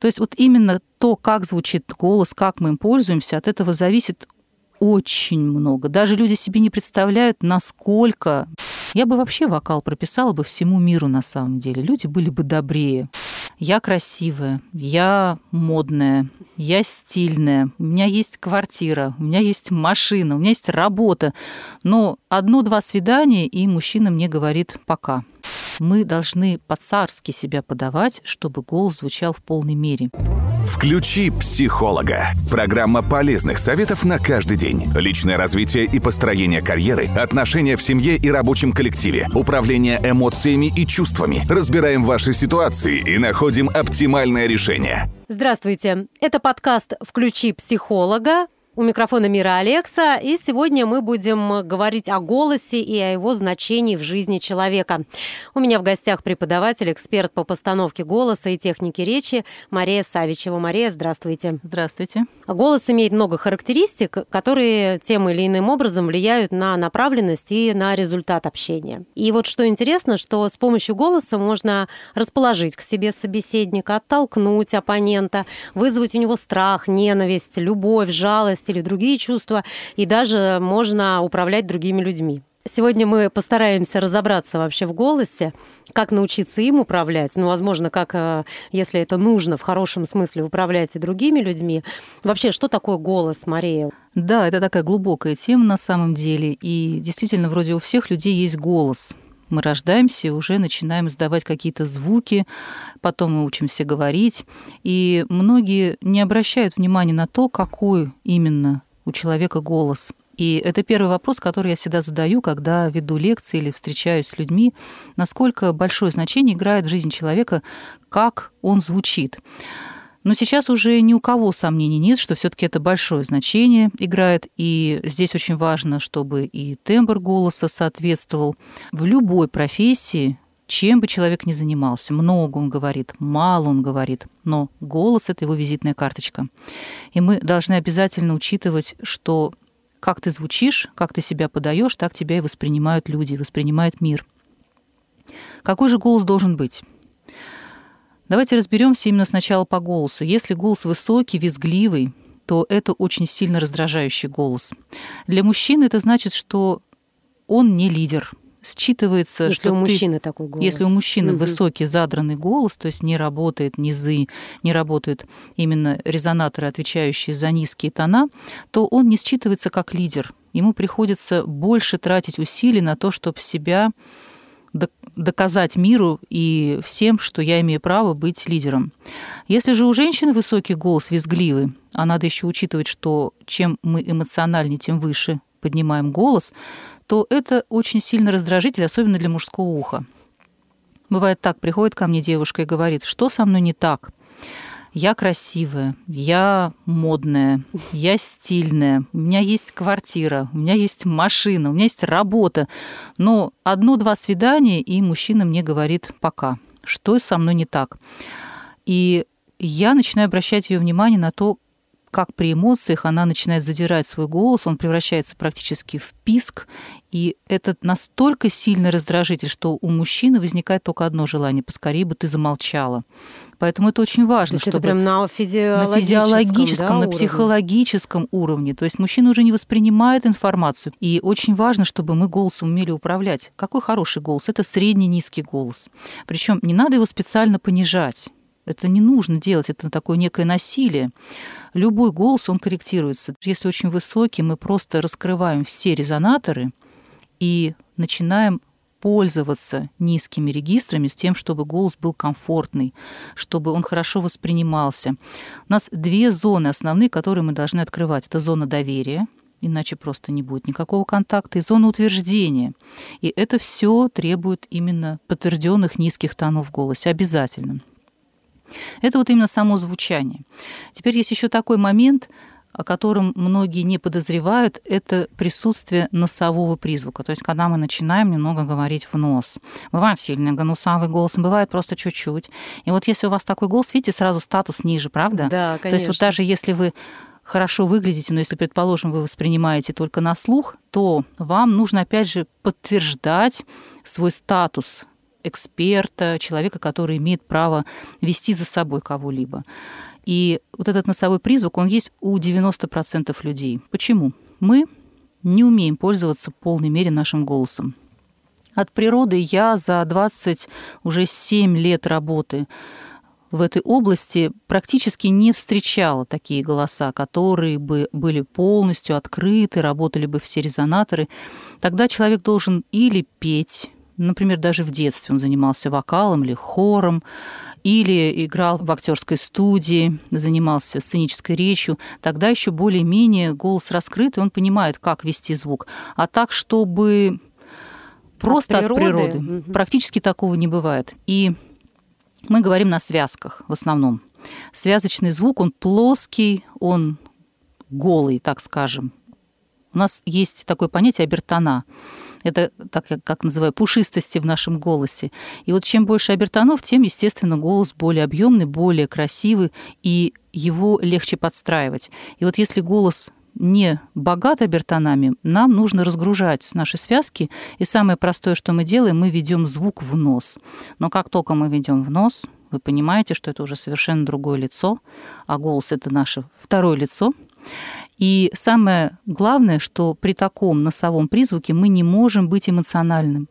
То есть вот именно то, как звучит голос, как мы им пользуемся, от этого зависит очень много. Даже люди себе не представляют, насколько... Я бы вообще вокал прописала бы всему миру на самом деле. Люди были бы добрее. Я красивая, я модная, я стильная, у меня есть квартира, у меня есть машина, у меня есть работа. Но одно-два свидания, и мужчина мне говорит «пока». Мы должны по-царски себя подавать, чтобы голос звучал в полной мере. Включи психолога. Программа полезных советов на каждый день. Личное развитие и построение карьеры, отношения в семье и рабочем коллективе, управление эмоциями и чувствами. Разбираем ваши ситуации и находим оптимальное решение. Здравствуйте. Это подкаст «Включи психолога». У микрофона Мира Алекса, и сегодня мы будем говорить о голосе и о его значении в жизни человека. У меня в гостях преподаватель, эксперт по постановке голоса и технике речи Мария Савичева. Мария, здравствуйте. Здравствуйте. Голос имеет много характеристик, которые тем или иным образом влияют на направленность и на результат общения. И вот что интересно, что с помощью голоса можно расположить к себе собеседника, оттолкнуть оппонента, вызвать у него страх, ненависть, любовь, жалость или другие чувства, и даже можно управлять другими людьми. Сегодня мы постараемся разобраться вообще в голосе, как научиться им управлять, ну, возможно, как, э, если это нужно, в хорошем смысле управлять и другими людьми. Вообще, что такое голос, Мария? Да, это такая глубокая тема на самом деле, и действительно, вроде у всех людей есть голос. Мы рождаемся и уже начинаем издавать какие-то звуки, потом мы учимся говорить, и многие не обращают внимания на то, какой именно у человека голос. И это первый вопрос, который я всегда задаю, когда веду лекции или встречаюсь с людьми, насколько большое значение играет в жизни человека, как он звучит. Но сейчас уже ни у кого сомнений нет, что все-таки это большое значение играет, и здесь очень важно, чтобы и тембр голоса соответствовал в любой профессии, чем бы человек ни занимался. Много он говорит, мало он говорит, но голос — это его визитная карточка. И мы должны обязательно учитывать, что как ты звучишь, как ты себя подаешь, так тебя и воспринимают люди, воспринимает мир. Какой же голос должен быть? Давайте разберемся именно сначала по голосу. Если голос высокий, визгливый, то это очень сильно раздражающий голос. Для мужчины это значит, что он не лидер, считывается, если что у ты, мужчины такой голос. Если у мужчины Мгм. высокий задранный голос, то есть не работает низы, не работают именно резонаторы, отвечающие за низкие тона, то он не считывается как лидер. Ему приходится больше тратить усилий на то, чтобы себя доказать миру и всем, что я имею право быть лидером. Если же у женщины высокий голос, визгливый, а надо еще учитывать, что чем мы эмоциональнее, тем выше поднимаем голос, то это очень сильно раздражитель, особенно для мужского уха. Бывает так, приходит ко мне девушка и говорит, что со мной не так? Я красивая, я модная, я стильная, у меня есть квартира, у меня есть машина, у меня есть работа. Но одно-два свидания, и мужчина мне говорит «пока». Что со мной не так? И я начинаю обращать ее внимание на то, как при эмоциях она начинает задирать свой голос, он превращается практически в писк, и это настолько сильный раздражитель, что у мужчины возникает только одно желание – поскорее бы ты замолчала. Поэтому это очень То важно, это чтобы прям на на физиологическом, физиологическом, да, на уровне? психологическом уровне. То есть мужчина уже не воспринимает информацию. И очень важно, чтобы мы голосом умели управлять. Какой хороший голос? Это средний низкий голос. Причем не надо его специально понижать. Это не нужно делать, это такое некое насилие. Любой голос, он корректируется. Если очень высокий, мы просто раскрываем все резонаторы и начинаем пользоваться низкими регистрами с тем, чтобы голос был комфортный, чтобы он хорошо воспринимался. У нас две зоны основные, которые мы должны открывать. Это зона доверия, иначе просто не будет никакого контакта, и зона утверждения. И это все требует именно подтвержденных низких тонов в голосе, обязательно. Это вот именно само звучание. Теперь есть еще такой момент, о котором многие не подозревают, это присутствие носового призвука. То есть, когда мы начинаем немного говорить в нос. Бывает сильный гнусавый голос, бывает просто чуть-чуть. И вот если у вас такой голос, видите, сразу статус ниже, правда? Да, конечно. То есть вот даже если вы хорошо выглядите, но если, предположим, вы воспринимаете только на слух, то вам нужно, опять же, подтверждать свой статус эксперта, человека, который имеет право вести за собой кого-либо. И вот этот носовой призвук, он есть у 90% людей. Почему? Мы не умеем пользоваться в полной мере нашим голосом. От природы я за 20 уже 7 лет работы в этой области практически не встречала такие голоса, которые бы были полностью открыты, работали бы все резонаторы. Тогда человек должен или петь, например, даже в детстве он занимался вокалом или хором, или играл в актерской студии, занимался сценической речью, тогда еще более-менее голос раскрыт, и он понимает, как вести звук. А так, чтобы просто от природы, от природы угу. практически такого не бывает. И мы говорим на связках в основном. Связочный звук, он плоский, он голый, так скажем. У нас есть такое понятие обертона. Это, так как называю, пушистости в нашем голосе. И вот чем больше обертонов, тем, естественно, голос более объемный, более красивый, и его легче подстраивать. И вот если голос не богат обертонами, нам нужно разгружать наши связки. И самое простое, что мы делаем, мы ведем звук в нос. Но как только мы ведем в нос, вы понимаете, что это уже совершенно другое лицо, а голос это наше второе лицо. И самое главное, что при таком носовом призвуке мы не можем быть эмоциональным.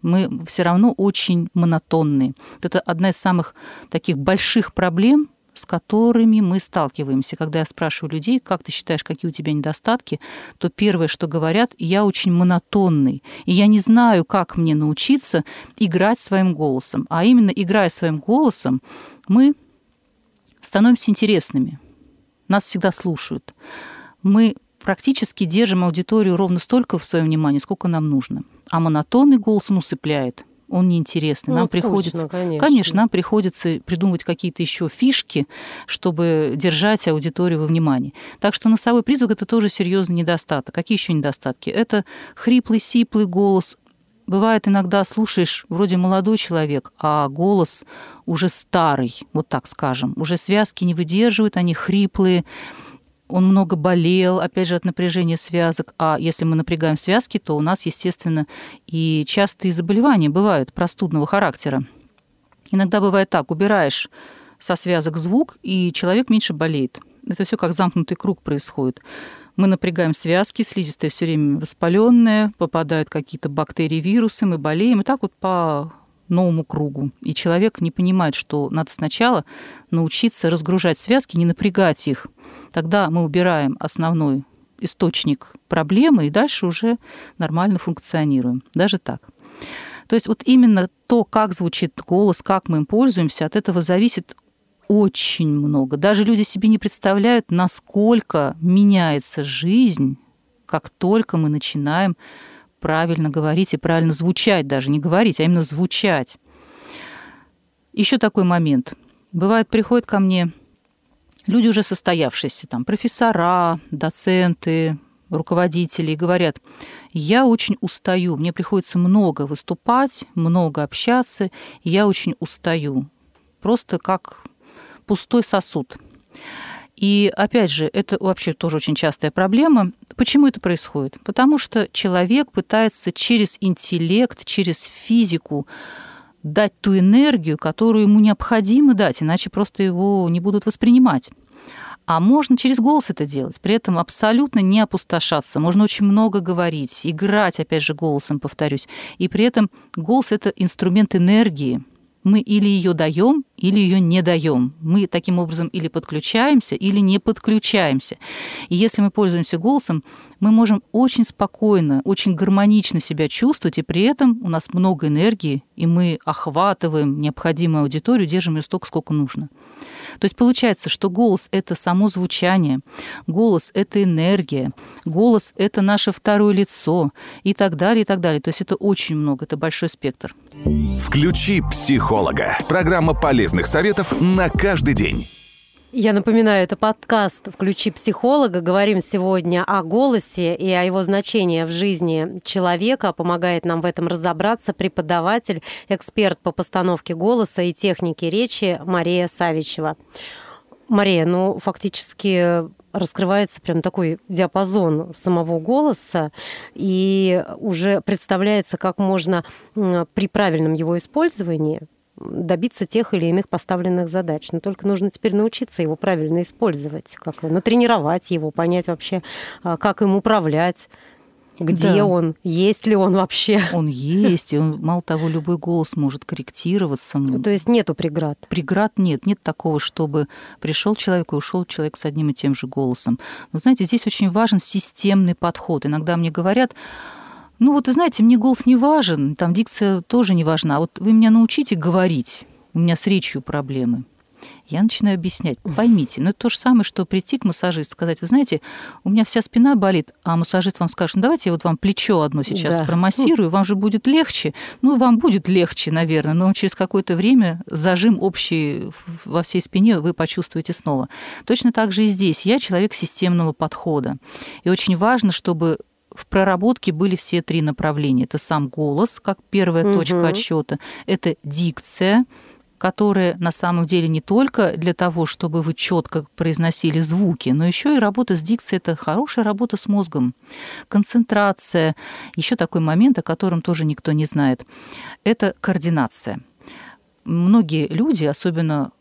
Мы все равно очень монотонные. Это одна из самых таких больших проблем, с которыми мы сталкиваемся. Когда я спрашиваю людей, как ты считаешь, какие у тебя недостатки, то первое, что говорят, я очень монотонный, и я не знаю, как мне научиться играть своим голосом. А именно, играя своим голосом, мы становимся интересными. Нас всегда слушают мы практически держим аудиторию ровно столько в своем внимании, сколько нам нужно. А монотонный голос он усыпляет. Он неинтересный. Ну, нам приходится, конечно. конечно, нам приходится придумывать какие-то еще фишки, чтобы держать аудиторию во внимании. Так что носовой призвук это тоже серьезный недостаток. Какие еще недостатки? Это хриплый, сиплый голос. Бывает иногда слушаешь, вроде молодой человек, а голос уже старый, вот так скажем. Уже связки не выдерживают, они хриплые он много болел, опять же, от напряжения связок. А если мы напрягаем связки, то у нас, естественно, и частые заболевания бывают простудного характера. Иногда бывает так, убираешь со связок звук, и человек меньше болеет. Это все как замкнутый круг происходит. Мы напрягаем связки, слизистая все время воспаленная, попадают какие-то бактерии, вирусы, мы болеем. И так вот по новому кругу. И человек не понимает, что надо сначала научиться разгружать связки, не напрягать их. Тогда мы убираем основной источник проблемы и дальше уже нормально функционируем. Даже так. То есть вот именно то, как звучит голос, как мы им пользуемся, от этого зависит очень много. Даже люди себе не представляют, насколько меняется жизнь, как только мы начинаем правильно говорить и правильно звучать даже, не говорить, а именно звучать. Еще такой момент. Бывает, приходят ко мне люди уже состоявшиеся, там, профессора, доценты, руководители, и говорят, я очень устаю, мне приходится много выступать, много общаться, и я очень устаю. Просто как пустой сосуд. И опять же, это вообще тоже очень частая проблема. Почему это происходит? Потому что человек пытается через интеллект, через физику дать ту энергию, которую ему необходимо дать, иначе просто его не будут воспринимать. А можно через голос это делать, при этом абсолютно не опустошаться. Можно очень много говорить, играть, опять же, голосом, повторюсь. И при этом голос — это инструмент энергии, мы или ее даем, или ее не даем. Мы таким образом или подключаемся, или не подключаемся. И если мы пользуемся голосом, мы можем очень спокойно, очень гармонично себя чувствовать, и при этом у нас много энергии, и мы охватываем необходимую аудиторию, держим ее столько, сколько нужно. То есть получается, что голос — это само звучание, голос — это энергия, голос — это наше второе лицо и так далее, и так далее. То есть это очень много, это большой спектр. Включи психолога. Программа полезных советов на каждый день. Я напоминаю, это подкаст «Включи психолога». Говорим сегодня о голосе и о его значении в жизни человека. Помогает нам в этом разобраться преподаватель, эксперт по постановке голоса и технике речи Мария Савичева. Мария, ну, фактически раскрывается прям такой диапазон самого голоса, и уже представляется, как можно при правильном его использовании добиться тех или иных поставленных задач. Но только нужно теперь научиться его правильно использовать, как натренировать его, понять вообще, а, как им управлять. Где да. он? Есть ли он вообще? Он есть, и он, мало того, любой голос может корректироваться. Ну, то есть нету преград? Преград нет. Нет такого, чтобы пришел человек и ушел человек с одним и тем же голосом. Но знаете, здесь очень важен системный подход. Иногда мне говорят, ну вот вы знаете, мне голос не важен, там дикция тоже не важна. А вот вы меня научите говорить, у меня с речью проблемы. Я начинаю объяснять. Поймите, ну это то же самое, что прийти к массажисту, сказать, вы знаете, у меня вся спина болит, а массажист вам скажет, ну давайте я вот вам плечо одно сейчас да. промассирую, вам же будет легче. Ну, вам будет легче, наверное, но через какое-то время зажим общий во всей спине вы почувствуете снова. Точно так же и здесь. Я человек системного подхода. И очень важно, чтобы в проработке были все три направления. Это сам голос, как первая угу. точка отсчета, это дикция, которая на самом деле не только для того, чтобы вы четко произносили звуки, но еще и работа с дикцией это хорошая работа с мозгом, концентрация. Еще такой момент, о котором тоже никто не знает, это координация. Многие люди, особенно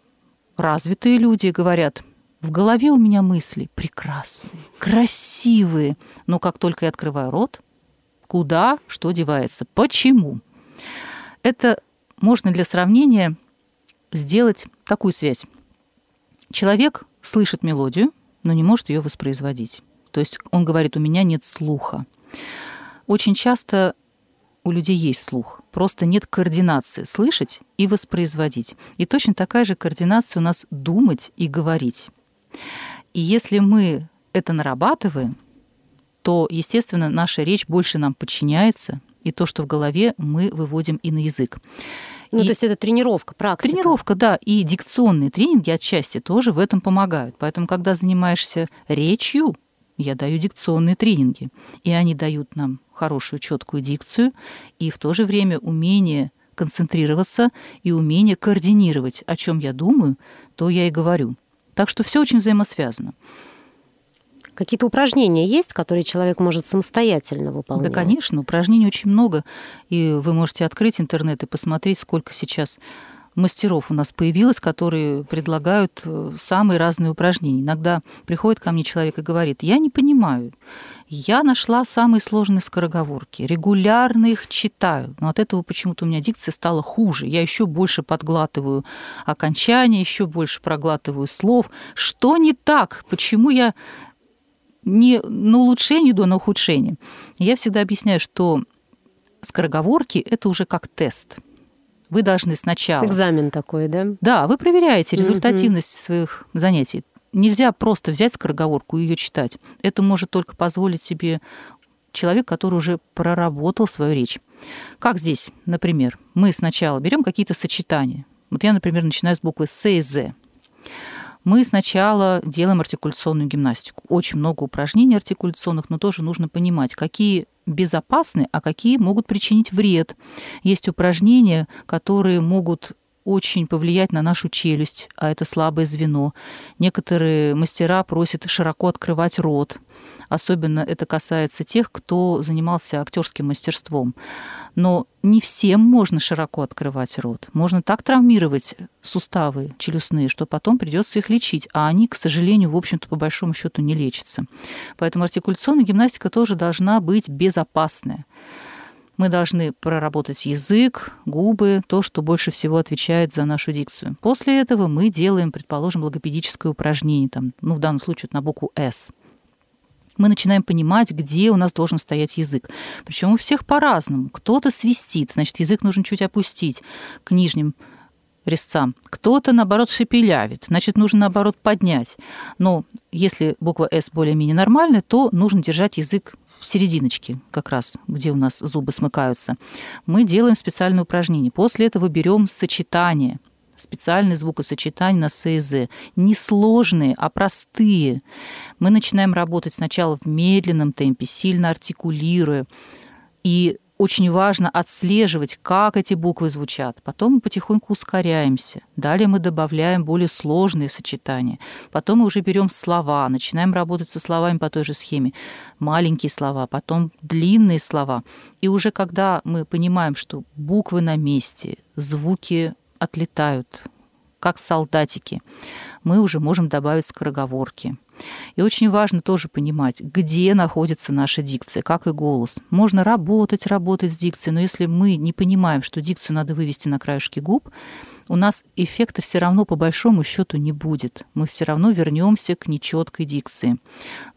развитые люди, говорят, в голове у меня мысли прекрасные, красивые, но как только я открываю рот, куда, что девается, почему? Это можно для сравнения сделать такую связь. Человек слышит мелодию, но не может ее воспроизводить. То есть он говорит, у меня нет слуха. Очень часто у людей есть слух, просто нет координации слышать и воспроизводить. И точно такая же координация у нас думать и говорить. И если мы это нарабатываем, то, естественно, наша речь больше нам подчиняется, и то, что в голове, мы выводим и на язык. Ну, и... то есть это тренировка, практика. Тренировка, да. И дикционные тренинги отчасти тоже в этом помогают. Поэтому, когда занимаешься речью, я даю дикционные тренинги. И они дают нам хорошую, четкую дикцию и в то же время умение концентрироваться и умение координировать, о чем я думаю, то я и говорю. Так что все очень взаимосвязано. Какие-то упражнения есть, которые человек может самостоятельно выполнять? Да, конечно, упражнений очень много. И вы можете открыть интернет и посмотреть, сколько сейчас мастеров у нас появилось, которые предлагают э, самые разные упражнения. Иногда приходит ко мне человек и говорит, я не понимаю, я нашла самые сложные скороговорки, регулярно их читаю, но от этого почему-то у меня дикция стала хуже. Я еще больше подглатываю окончания, еще больше проглатываю слов. Что не так? Почему я не на улучшение иду, а на ухудшение? Я всегда объясняю, что скороговорки – это уже как тест. Вы должны сначала... Экзамен такой, да? Да, вы проверяете результативность своих занятий нельзя просто взять скороговорку и ее читать. Это может только позволить себе человек, который уже проработал свою речь. Как здесь, например, мы сначала берем какие-то сочетания. Вот я, например, начинаю с буквы С и З. Мы сначала делаем артикуляционную гимнастику. Очень много упражнений артикуляционных, но тоже нужно понимать, какие безопасны, а какие могут причинить вред. Есть упражнения, которые могут очень повлиять на нашу челюсть, а это слабое звено. Некоторые мастера просят широко открывать рот. Особенно это касается тех, кто занимался актерским мастерством. Но не всем можно широко открывать рот. Можно так травмировать суставы челюстные, что потом придется их лечить. А они, к сожалению, в общем-то, по большому счету не лечатся. Поэтому артикуляционная гимнастика тоже должна быть безопасная мы должны проработать язык, губы, то, что больше всего отвечает за нашу дикцию. После этого мы делаем, предположим, логопедическое упражнение, там, ну, в данном случае на букву «С». Мы начинаем понимать, где у нас должен стоять язык. Причем у всех по-разному. Кто-то свистит, значит, язык нужно чуть опустить к нижним резцам. Кто-то, наоборот, шепелявит, значит, нужно, наоборот, поднять. Но если буква «С» более-менее нормальная, то нужно держать язык в серединочке, как раз, где у нас зубы смыкаются, мы делаем специальное упражнение. После этого берем сочетание, специальные звукосочетания на С и З. Не сложные, а простые. Мы начинаем работать сначала в медленном темпе, сильно артикулируя. И очень важно отслеживать, как эти буквы звучат. Потом мы потихоньку ускоряемся. Далее мы добавляем более сложные сочетания. Потом мы уже берем слова, начинаем работать со словами по той же схеме. Маленькие слова, потом длинные слова. И уже когда мы понимаем, что буквы на месте, звуки отлетают, как солдатики, мы уже можем добавить скороговорки. И очень важно тоже понимать, где находится наша дикция, как и голос. Можно работать, работать с дикцией, но если мы не понимаем, что дикцию надо вывести на краешки губ, у нас эффекта все равно по большому счету не будет. Мы все равно вернемся к нечеткой дикции.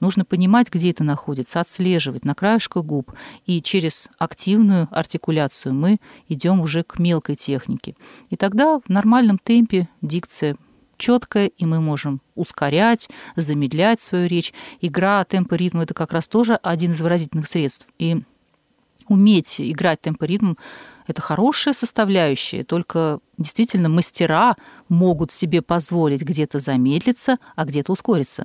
Нужно понимать, где это находится, отслеживать на краешках губ. И через активную артикуляцию мы идем уже к мелкой технике. И тогда в нормальном темпе дикция четкая, и мы можем ускорять, замедлять свою речь. Игра темпа ритма это как раз тоже один из выразительных средств. И уметь играть темпо ритм это хорошая составляющая, только действительно мастера могут себе позволить где-то замедлиться, а где-то ускориться.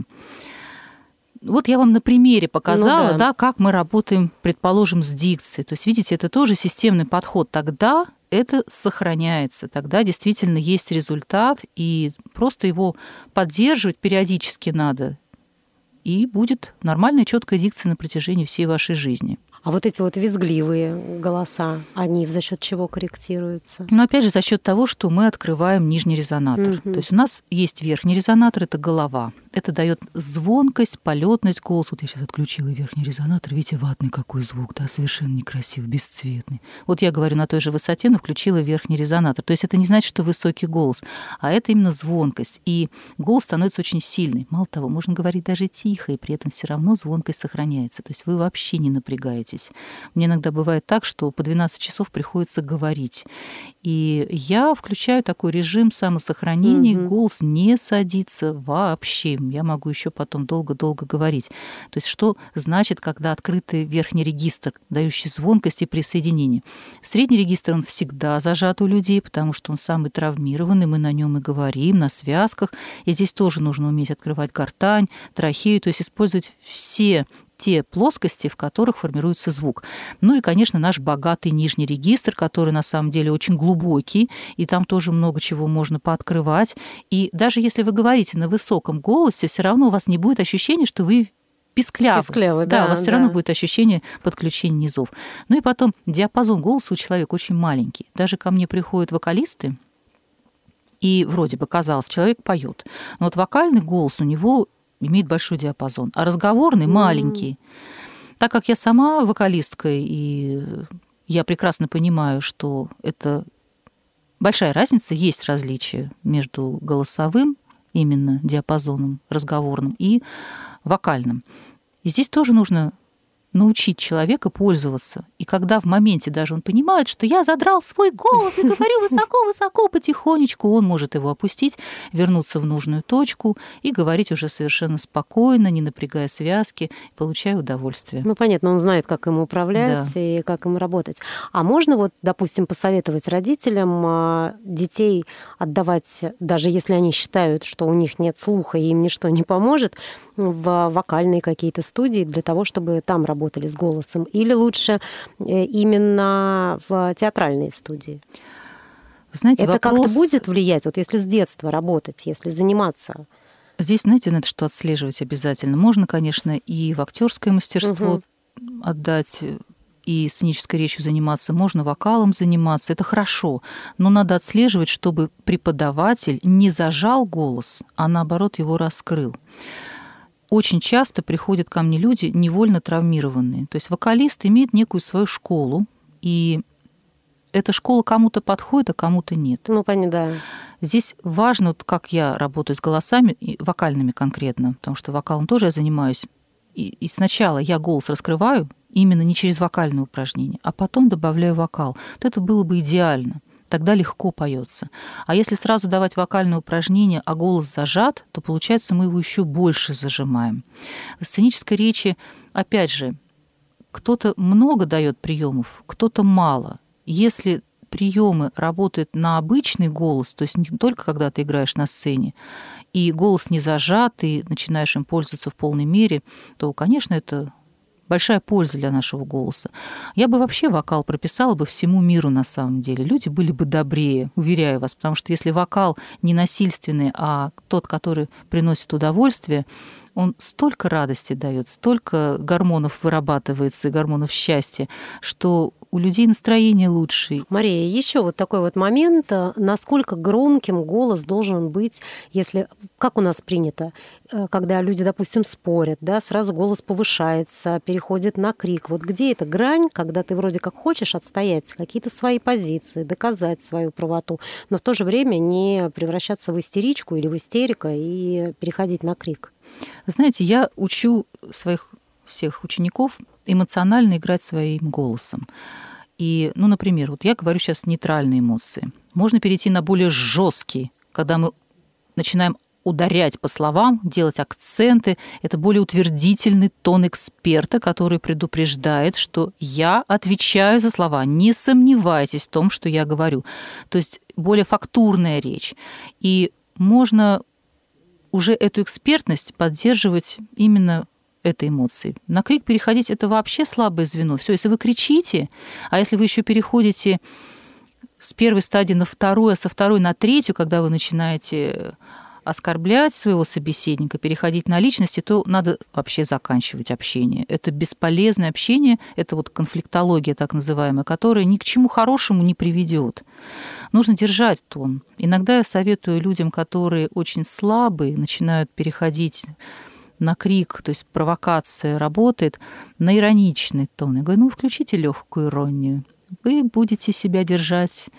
Вот я вам на примере показала, ну, да. Да, как мы работаем, предположим, с дикцией. То есть, видите, это тоже системный подход. Тогда это сохраняется. Тогда действительно есть результат, и просто его поддерживать периодически надо. И будет нормальная четкая дикция на протяжении всей вашей жизни. А вот эти вот визгливые голоса, они за счет чего корректируются? Ну, опять же, за счет того, что мы открываем нижний резонатор. Угу. То есть у нас есть верхний резонатор, это голова. Это дает звонкость, полетность голоса. Вот я сейчас отключила верхний резонатор. Видите, ватный какой звук, да, совершенно некрасивый, бесцветный. Вот я говорю на той же высоте, но включила верхний резонатор. То есть это не значит, что высокий голос, а это именно звонкость. И голос становится очень сильный. Мало того, можно говорить даже тихо, и при этом все равно звонкость сохраняется. То есть вы вообще не напрягаетесь. Мне иногда бывает так, что по 12 часов приходится говорить. И я включаю такой режим самосохранения, угу. голос не садится вообще я могу еще потом долго-долго говорить. То есть что значит, когда открытый верхний регистр, дающий звонкость и присоединение? Средний регистр, он всегда зажат у людей, потому что он самый травмированный, мы на нем и говорим, на связках. И здесь тоже нужно уметь открывать гортань, трахею, то есть использовать все те плоскости, в которых формируется звук. Ну и, конечно, наш богатый нижний регистр, который на самом деле очень глубокий, и там тоже много чего можно пооткрывать. И даже если вы говорите на высоком голосе, все равно у вас не будет ощущения, что вы писклявый. Писклявый, да. Да, у вас да. все равно будет ощущение подключения низов. Ну и потом диапазон голоса у человека очень маленький. Даже ко мне приходят вокалисты, и вроде бы казалось, человек поет. Но вот вокальный голос у него имеет большой диапазон, а разговорный маленький. Так как я сама вокалистка, и я прекрасно понимаю, что это большая разница, есть различия между голосовым именно диапазоном разговорным и вокальным. И здесь тоже нужно научить человека пользоваться. И когда в моменте даже он понимает, что я задрал свой голос и говорю высоко-высоко, потихонечку, он может его опустить, вернуться в нужную точку и говорить уже совершенно спокойно, не напрягая связки, получая удовольствие. Ну, понятно, он знает, как им управлять да. и как им работать. А можно вот, допустим, посоветовать родителям а, детей отдавать, даже если они считают, что у них нет слуха и им ничто не поможет, в вокальные какие-то студии для того, чтобы там работать работали с голосом, или лучше э, именно в театральной студии? Знаете, это вопрос... как-то будет влиять, вот если с детства работать, если заниматься? Здесь, знаете, надо что отслеживать обязательно. Можно, конечно, и в актерское мастерство угу. отдать, и сценической речью заниматься, можно вокалом заниматься, это хорошо, но надо отслеживать, чтобы преподаватель не зажал голос, а наоборот его раскрыл очень часто приходят ко мне люди невольно травмированные. То есть вокалист имеет некую свою школу, и эта школа кому-то подходит, а кому-то нет. Ну, понятно. Здесь важно, как я работаю с голосами, вокальными конкретно, потому что вокалом тоже я занимаюсь. И, и сначала я голос раскрываю именно не через вокальные упражнения, а потом добавляю вокал. Вот это было бы идеально тогда легко поется. А если сразу давать вокальное упражнение, а голос зажат, то получается мы его еще больше зажимаем. В сценической речи, опять же, кто-то много дает приемов, кто-то мало. Если приемы работают на обычный голос, то есть не только когда ты играешь на сцене, и голос не зажат, и начинаешь им пользоваться в полной мере, то, конечно, это большая польза для нашего голоса. Я бы вообще вокал прописала бы всему миру на самом деле. Люди были бы добрее, уверяю вас, потому что если вокал не насильственный, а тот, который приносит удовольствие, он столько радости дает, столько гормонов вырабатывается, гормонов счастья, что у людей настроение лучше. Мария, еще вот такой вот момент, э, насколько громким голос должен быть, если, как у нас принято, э, когда люди, допустим, спорят, да, сразу голос повышается, переходит на крик. Вот где эта грань, когда ты вроде как хочешь отстоять какие-то свои позиции, доказать свою правоту, но в то же время не превращаться в истеричку или в истерика и переходить на крик? Знаете, я учу своих всех учеников эмоционально играть своим голосом. И, ну, например, вот я говорю сейчас нейтральные эмоции. Можно перейти на более жесткие, когда мы начинаем ударять по словам, делать акценты. Это более утвердительный тон эксперта, который предупреждает, что я отвечаю за слова. Не сомневайтесь в том, что я говорю. То есть более фактурная речь. И можно уже эту экспертность поддерживать именно этой эмоции. На крик переходить это вообще слабое звено. Все, если вы кричите, а если вы еще переходите с первой стадии на вторую, а со второй на третью, когда вы начинаете оскорблять своего собеседника, переходить на личности, то надо вообще заканчивать общение. Это бесполезное общение, это вот конфликтология так называемая, которая ни к чему хорошему не приведет. Нужно держать тон. Иногда я советую людям, которые очень слабые, начинают переходить на крик, то есть провокация работает, на ироничный тон. Я говорю, ну, включите легкую иронию. Вы будете себя держать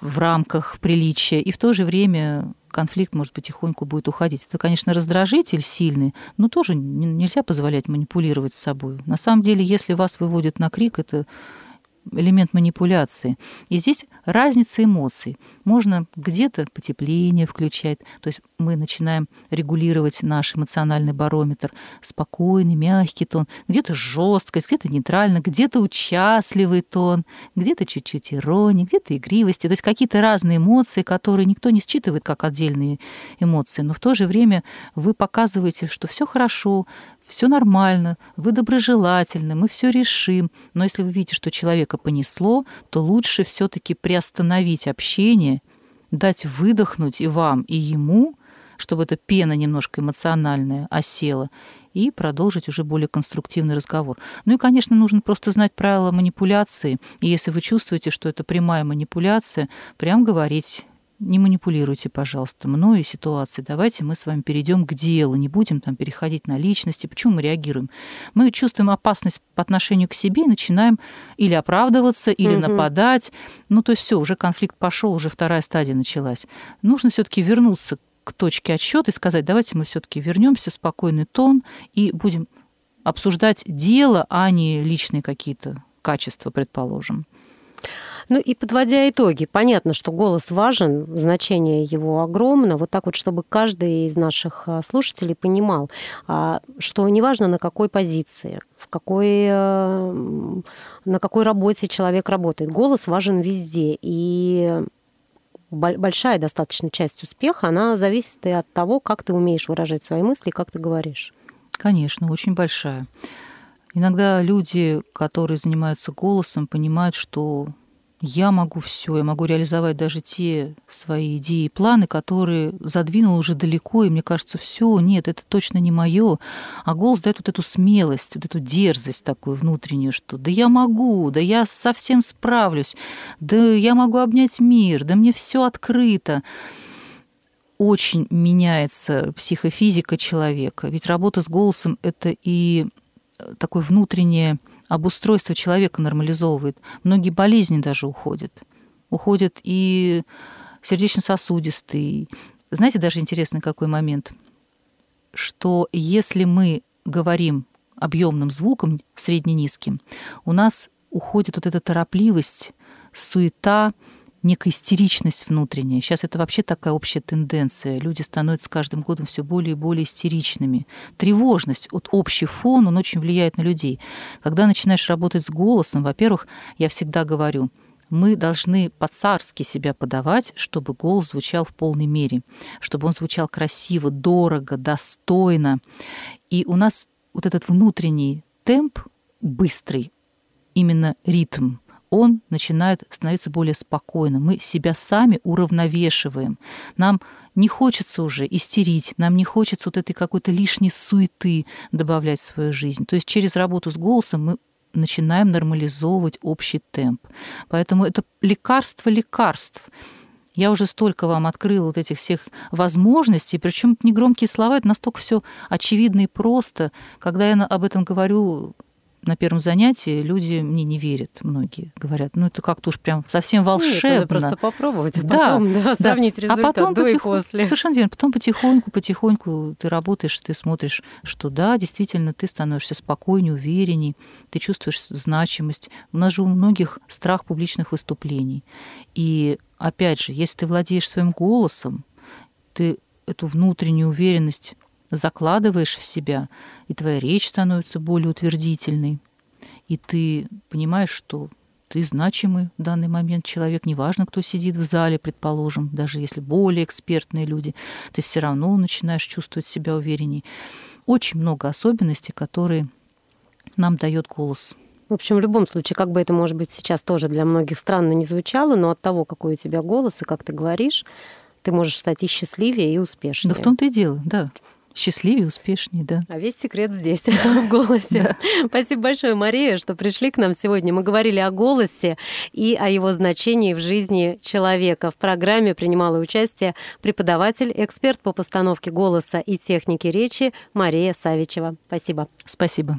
в рамках приличия, и в то же время конфликт, может, потихоньку будет уходить. Это, конечно, раздражитель сильный, но тоже нельзя позволять манипулировать собой. На самом деле, если вас выводит на крик, это элемент манипуляции. И здесь разница эмоций. Можно где-то потепление включать, то есть мы начинаем регулировать наш эмоциональный барометр, спокойный, мягкий тон, где-то жесткость, где-то нейтрально, где-то участливый тон, где-то чуть-чуть иронии, где-то игривости, то есть какие-то разные эмоции, которые никто не считывает как отдельные эмоции, но в то же время вы показываете, что все хорошо, все нормально, вы доброжелательны, мы все решим. Но если вы видите, что человека понесло, то лучше все-таки приостановить общение, дать выдохнуть и вам, и ему, чтобы эта пена немножко эмоциональная осела, и продолжить уже более конструктивный разговор. Ну и, конечно, нужно просто знать правила манипуляции. И если вы чувствуете, что это прямая манипуляция, прям говорить не манипулируйте, пожалуйста, мной и ситуацией. Давайте мы с вами перейдем к делу, не будем там переходить на личности. Почему мы реагируем? Мы чувствуем опасность по отношению к себе и начинаем или оправдываться, или угу. нападать. Ну, то есть все, уже конфликт пошел, уже вторая стадия началась. Нужно все-таки вернуться к точке отсчета и сказать, давайте мы все-таки вернемся, спокойный тон и будем обсуждать дело, а не личные какие-то качества, предположим. Ну и подводя итоги, понятно, что голос важен, значение его огромно. Вот так вот, чтобы каждый из наших а, слушателей понимал, а, что неважно на какой позиции, в какой, э, на какой работе человек работает, голос важен везде. И большая достаточно часть успеха, она зависит и от того, как ты умеешь выражать свои мысли, как ты говоришь. Конечно, очень большая. Иногда люди, которые занимаются голосом, понимают, что я могу все, я могу реализовать даже те свои идеи и планы, которые задвинул уже далеко, и мне кажется, все, нет, это точно не мое. А голос дает вот эту смелость, вот эту дерзость такую внутреннюю, что да я могу, да я совсем справлюсь, да я могу обнять мир, да мне все открыто очень меняется психофизика человека. Ведь работа с голосом — это и такое внутреннее обустройство человека нормализовывает. Многие болезни даже уходят. Уходят и сердечно-сосудистые. Знаете, даже интересный какой момент, что если мы говорим объемным звуком, средне-низким, у нас уходит вот эта торопливость, суета, некая истеричность внутренняя. Сейчас это вообще такая общая тенденция. Люди становятся с каждым годом все более и более истеричными. Тревожность, вот общий фон, он очень влияет на людей. Когда начинаешь работать с голосом, во-первых, я всегда говорю, мы должны по-царски себя подавать, чтобы голос звучал в полной мере, чтобы он звучал красиво, дорого, достойно. И у нас вот этот внутренний темп быстрый, именно ритм, он начинает становиться более спокойным. Мы себя сами уравновешиваем. Нам не хочется уже истерить, нам не хочется вот этой какой-то лишней суеты добавлять в свою жизнь. То есть через работу с голосом мы начинаем нормализовывать общий темп. Поэтому это лекарство лекарств. Я уже столько вам открыла вот этих всех возможностей, причем негромкие слова, это настолько все очевидно и просто. Когда я об этом говорю на первом занятии люди мне не верят, многие говорят, ну это как-то уж прям совсем волшебно. Нет, надо просто попробовать, а потом да, да, сравнить да. результат а потом до потих... и после. Совершенно верно. Потом потихоньку, потихоньку ты работаешь, ты смотришь, что да, действительно, ты становишься спокойнее, уверенней, ты чувствуешь значимость. У нас же у многих страх публичных выступлений. И опять же, если ты владеешь своим голосом, ты эту внутреннюю уверенность закладываешь в себя, и твоя речь становится более утвердительной, и ты понимаешь, что ты значимый в данный момент человек, неважно, кто сидит в зале, предположим, даже если более экспертные люди, ты все равно начинаешь чувствовать себя уверенней. Очень много особенностей, которые нам дает голос. В общем, в любом случае, как бы это, может быть, сейчас тоже для многих странно не звучало, но от того, какой у тебя голос и как ты говоришь, ты можешь стать и счастливее, и успешнее. Да в том-то и дело, да счастливее, успешнее, да. А весь секрет здесь, в голосе. Спасибо большое, Мария, что пришли к нам сегодня. Мы говорили о голосе и о его значении в жизни человека. В программе принимала участие преподаватель, эксперт по постановке голоса и технике речи Мария Савичева. Спасибо. Спасибо.